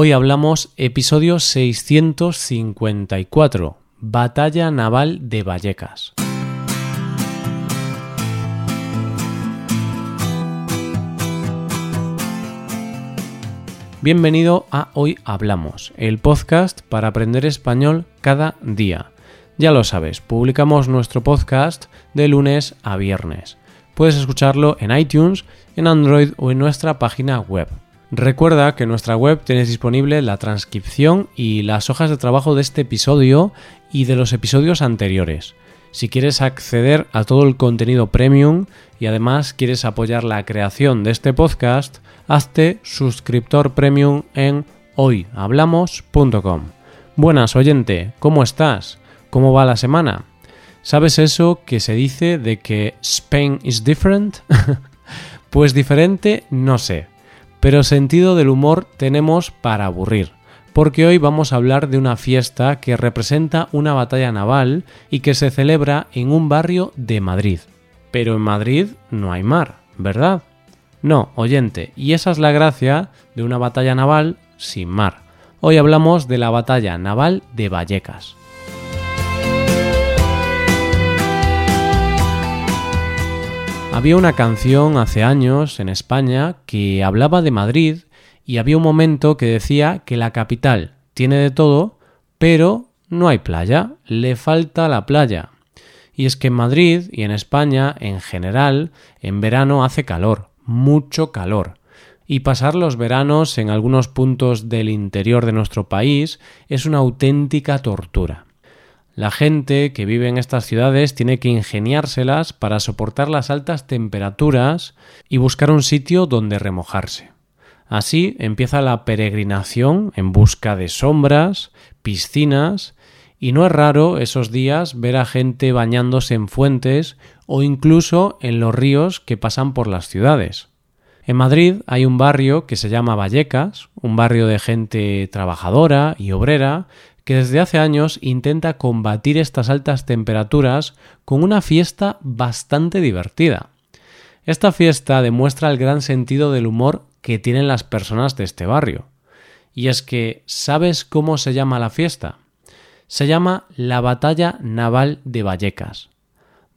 Hoy hablamos episodio 654, Batalla Naval de Vallecas. Bienvenido a Hoy Hablamos, el podcast para aprender español cada día. Ya lo sabes, publicamos nuestro podcast de lunes a viernes. Puedes escucharlo en iTunes, en Android o en nuestra página web. Recuerda que en nuestra web tienes disponible la transcripción y las hojas de trabajo de este episodio y de los episodios anteriores. Si quieres acceder a todo el contenido premium y además quieres apoyar la creación de este podcast, hazte suscriptor premium en hoyhablamos.com. Buenas oyente, ¿cómo estás? ¿Cómo va la semana? ¿Sabes eso que se dice de que Spain is different? pues diferente no sé, pero sentido del humor tenemos para aburrir porque hoy vamos a hablar de una fiesta que representa una batalla naval y que se celebra en un barrio de Madrid. Pero en Madrid no hay mar, ¿verdad? No, oyente, y esa es la gracia de una batalla naval sin mar. Hoy hablamos de la batalla naval de Vallecas. Había una canción hace años en España que hablaba de Madrid y había un momento que decía que la capital tiene de todo, pero no hay playa, le falta la playa. Y es que en Madrid y en España en general en verano hace calor, mucho calor. Y pasar los veranos en algunos puntos del interior de nuestro país es una auténtica tortura. La gente que vive en estas ciudades tiene que ingeniárselas para soportar las altas temperaturas y buscar un sitio donde remojarse. Así empieza la peregrinación en busca de sombras, piscinas, y no es raro esos días ver a gente bañándose en fuentes o incluso en los ríos que pasan por las ciudades. En Madrid hay un barrio que se llama Vallecas, un barrio de gente trabajadora y obrera que desde hace años intenta combatir estas altas temperaturas con una fiesta bastante divertida. Esta fiesta demuestra el gran sentido del humor que tienen las personas de este barrio. Y es que, ¿sabes cómo se llama la fiesta? Se llama la Batalla Naval de Vallecas.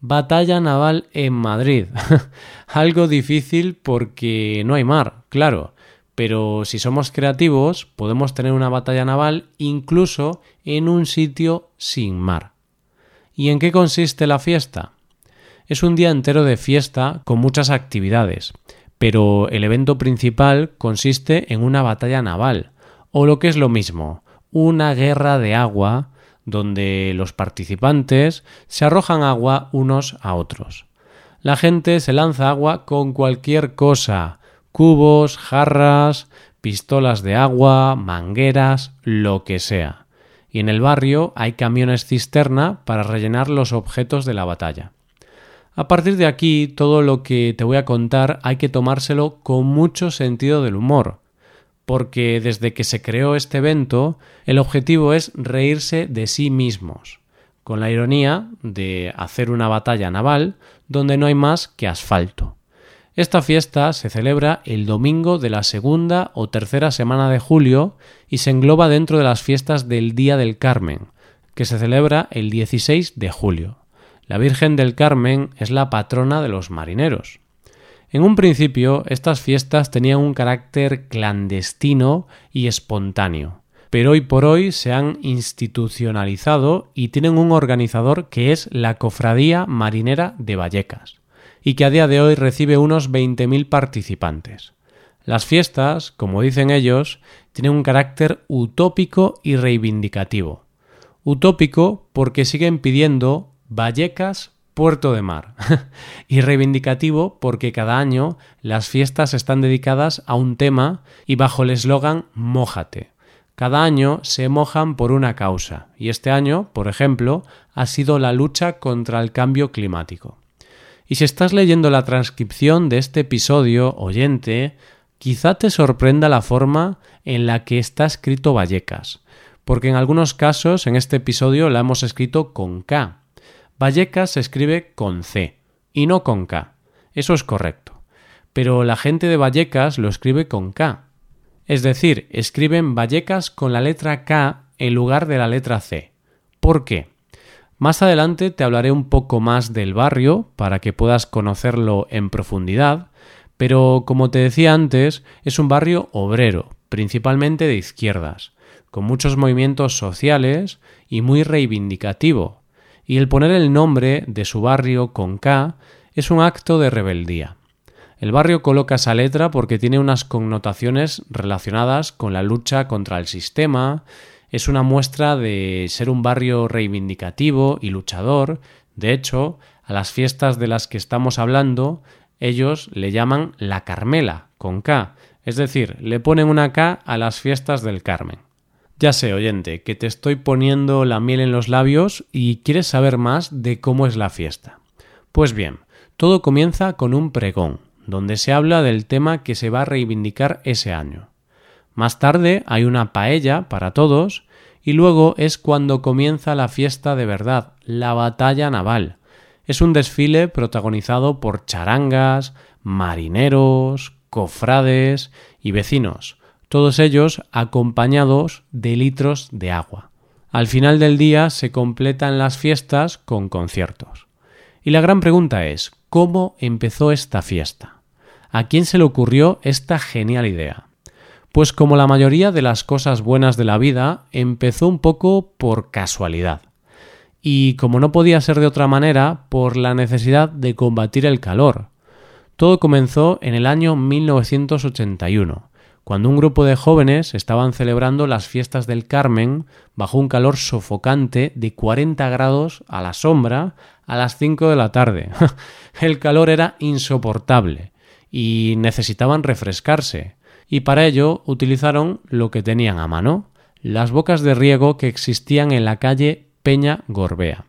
Batalla naval en Madrid. Algo difícil porque no hay mar, claro, pero si somos creativos podemos tener una batalla naval incluso en un sitio sin mar. ¿Y en qué consiste la fiesta? Es un día entero de fiesta con muchas actividades, pero el evento principal consiste en una batalla naval, o lo que es lo mismo, una guerra de agua donde los participantes se arrojan agua unos a otros. La gente se lanza agua con cualquier cosa, cubos, jarras, pistolas de agua, mangueras, lo que sea. Y en el barrio hay camiones cisterna para rellenar los objetos de la batalla. A partir de aquí, todo lo que te voy a contar hay que tomárselo con mucho sentido del humor, porque desde que se creó este evento, el objetivo es reírse de sí mismos, con la ironía de hacer una batalla naval donde no hay más que asfalto. Esta fiesta se celebra el domingo de la segunda o tercera semana de julio y se engloba dentro de las fiestas del Día del Carmen, que se celebra el 16 de julio. La Virgen del Carmen es la patrona de los marineros. En un principio, estas fiestas tenían un carácter clandestino y espontáneo, pero hoy por hoy se han institucionalizado y tienen un organizador que es la Cofradía Marinera de Vallecas, y que a día de hoy recibe unos 20.000 participantes. Las fiestas, como dicen ellos, tienen un carácter utópico y reivindicativo. Utópico porque siguen pidiendo Vallecas Puerto de Mar. y reivindicativo porque cada año las fiestas están dedicadas a un tema y bajo el eslogan Mójate. Cada año se mojan por una causa y este año, por ejemplo, ha sido la lucha contra el cambio climático. Y si estás leyendo la transcripción de este episodio, oyente, quizá te sorprenda la forma en la que está escrito Vallecas, porque en algunos casos en este episodio la hemos escrito con K, Vallecas se escribe con C y no con K. Eso es correcto. Pero la gente de Vallecas lo escribe con K. Es decir, escriben Vallecas con la letra K en lugar de la letra C. ¿Por qué? Más adelante te hablaré un poco más del barrio para que puedas conocerlo en profundidad, pero como te decía antes, es un barrio obrero, principalmente de izquierdas, con muchos movimientos sociales y muy reivindicativo, y el poner el nombre de su barrio con K es un acto de rebeldía. El barrio coloca esa letra porque tiene unas connotaciones relacionadas con la lucha contra el sistema es una muestra de ser un barrio reivindicativo y luchador. De hecho, a las fiestas de las que estamos hablando, ellos le llaman la Carmela, con K, es decir, le ponen una K a las fiestas del Carmen. Ya sé, oyente, que te estoy poniendo la miel en los labios y quieres saber más de cómo es la fiesta. Pues bien, todo comienza con un pregón, donde se habla del tema que se va a reivindicar ese año. Más tarde hay una paella para todos y luego es cuando comienza la fiesta de verdad, la batalla naval. Es un desfile protagonizado por charangas, marineros, cofrades y vecinos, todos ellos acompañados de litros de agua. Al final del día se completan las fiestas con conciertos. Y la gran pregunta es, ¿cómo empezó esta fiesta? ¿A quién se le ocurrió esta genial idea? Pues como la mayoría de las cosas buenas de la vida, empezó un poco por casualidad. Y como no podía ser de otra manera, por la necesidad de combatir el calor. Todo comenzó en el año 1981, cuando un grupo de jóvenes estaban celebrando las fiestas del Carmen bajo un calor sofocante de 40 grados a la sombra a las 5 de la tarde. el calor era insoportable y necesitaban refrescarse y para ello utilizaron lo que tenían a mano, las bocas de riego que existían en la calle Peña Gorbea,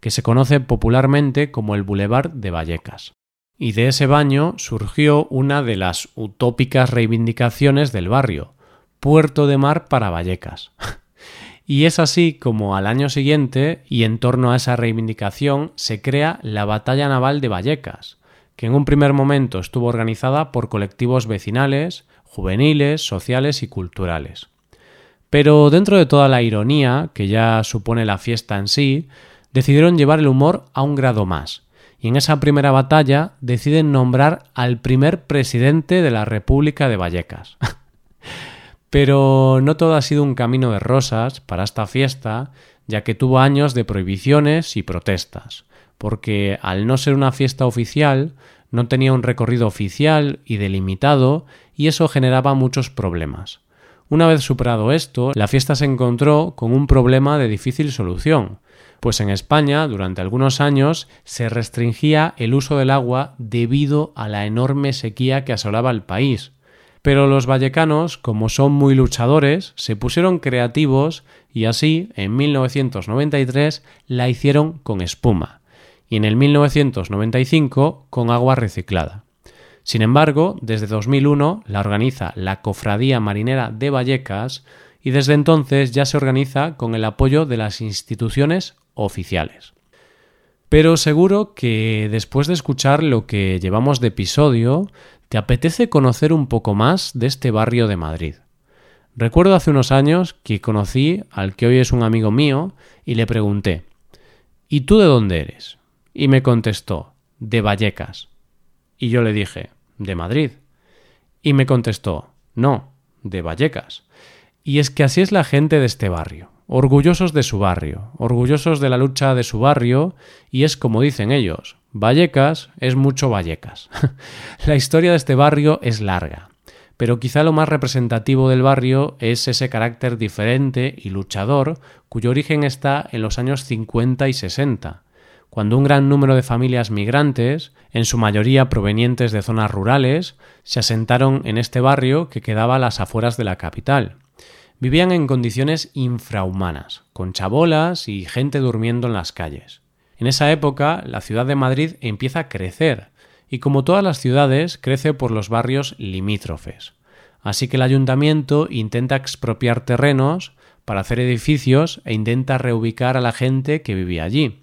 que se conoce popularmente como el Boulevard de Vallecas. Y de ese baño surgió una de las utópicas reivindicaciones del barrio, Puerto de Mar para Vallecas. y es así como al año siguiente, y en torno a esa reivindicación, se crea la Batalla Naval de Vallecas, que en un primer momento estuvo organizada por colectivos vecinales, juveniles, sociales y culturales. Pero dentro de toda la ironía que ya supone la fiesta en sí, decidieron llevar el humor a un grado más, y en esa primera batalla deciden nombrar al primer presidente de la República de Vallecas. Pero no todo ha sido un camino de rosas para esta fiesta, ya que tuvo años de prohibiciones y protestas, porque al no ser una fiesta oficial, no tenía un recorrido oficial y delimitado y eso generaba muchos problemas. Una vez superado esto, la fiesta se encontró con un problema de difícil solución, pues en España durante algunos años se restringía el uso del agua debido a la enorme sequía que asolaba el país. Pero los vallecanos, como son muy luchadores, se pusieron creativos y así, en 1993, la hicieron con espuma y en el 1995 con agua reciclada. Sin embargo, desde 2001 la organiza la Cofradía Marinera de Vallecas y desde entonces ya se organiza con el apoyo de las instituciones oficiales. Pero seguro que después de escuchar lo que llevamos de episodio, te apetece conocer un poco más de este barrio de Madrid. Recuerdo hace unos años que conocí al que hoy es un amigo mío y le pregunté ¿Y tú de dónde eres? Y me contestó, de Vallecas. Y yo le dije, de Madrid. Y me contestó, no, de Vallecas. Y es que así es la gente de este barrio, orgullosos de su barrio, orgullosos de la lucha de su barrio, y es como dicen ellos, Vallecas es mucho Vallecas. la historia de este barrio es larga, pero quizá lo más representativo del barrio es ese carácter diferente y luchador cuyo origen está en los años 50 y 60 cuando un gran número de familias migrantes, en su mayoría provenientes de zonas rurales, se asentaron en este barrio que quedaba a las afueras de la capital. Vivían en condiciones infrahumanas, con chabolas y gente durmiendo en las calles. En esa época, la ciudad de Madrid empieza a crecer, y como todas las ciudades, crece por los barrios limítrofes. Así que el ayuntamiento intenta expropiar terrenos para hacer edificios e intenta reubicar a la gente que vivía allí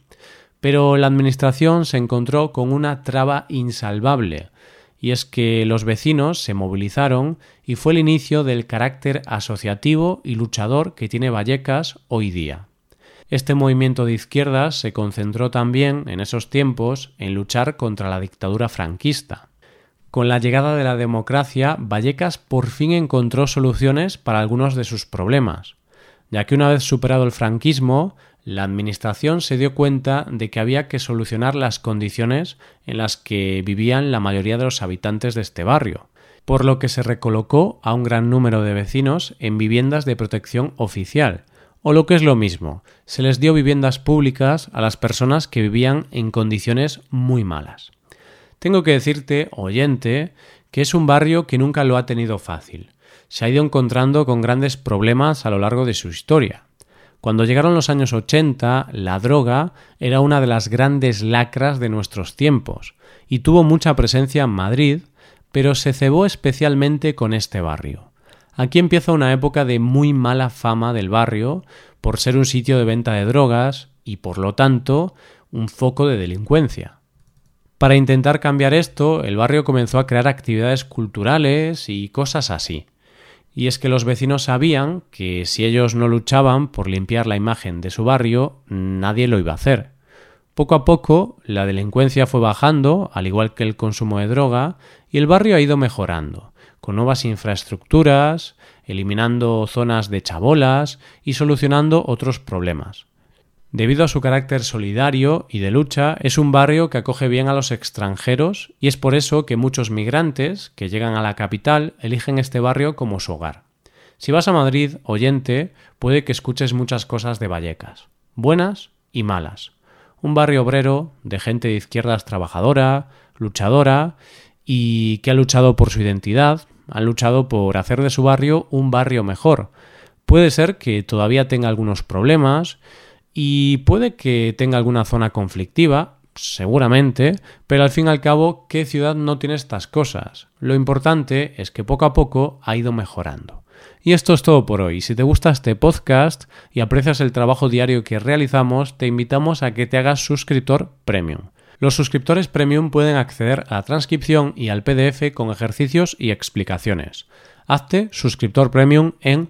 pero la Administración se encontró con una traba insalvable, y es que los vecinos se movilizaron y fue el inicio del carácter asociativo y luchador que tiene Vallecas hoy día. Este movimiento de izquierdas se concentró también en esos tiempos en luchar contra la dictadura franquista. Con la llegada de la democracia, Vallecas por fin encontró soluciones para algunos de sus problemas, ya que una vez superado el franquismo, la Administración se dio cuenta de que había que solucionar las condiciones en las que vivían la mayoría de los habitantes de este barrio, por lo que se recolocó a un gran número de vecinos en viviendas de protección oficial, o lo que es lo mismo, se les dio viviendas públicas a las personas que vivían en condiciones muy malas. Tengo que decirte, oyente, que es un barrio que nunca lo ha tenido fácil. Se ha ido encontrando con grandes problemas a lo largo de su historia. Cuando llegaron los años 80, la droga era una de las grandes lacras de nuestros tiempos y tuvo mucha presencia en Madrid, pero se cebó especialmente con este barrio. Aquí empieza una época de muy mala fama del barrio por ser un sitio de venta de drogas y por lo tanto un foco de delincuencia. Para intentar cambiar esto, el barrio comenzó a crear actividades culturales y cosas así. Y es que los vecinos sabían que si ellos no luchaban por limpiar la imagen de su barrio, nadie lo iba a hacer. Poco a poco, la delincuencia fue bajando, al igual que el consumo de droga, y el barrio ha ido mejorando con nuevas infraestructuras, eliminando zonas de chabolas y solucionando otros problemas. Debido a su carácter solidario y de lucha, es un barrio que acoge bien a los extranjeros y es por eso que muchos migrantes que llegan a la capital eligen este barrio como su hogar. Si vas a Madrid, oyente, puede que escuches muchas cosas de Vallecas, buenas y malas. Un barrio obrero de gente de izquierdas trabajadora, luchadora y que ha luchado por su identidad, ha luchado por hacer de su barrio un barrio mejor. Puede ser que todavía tenga algunos problemas y puede que tenga alguna zona conflictiva, seguramente, pero al fin y al cabo, ¿qué ciudad no tiene estas cosas? Lo importante es que poco a poco ha ido mejorando. Y esto es todo por hoy. Si te gusta este podcast y aprecias el trabajo diario que realizamos, te invitamos a que te hagas suscriptor premium. Los suscriptores premium pueden acceder a la transcripción y al PDF con ejercicios y explicaciones. Hazte suscriptor premium en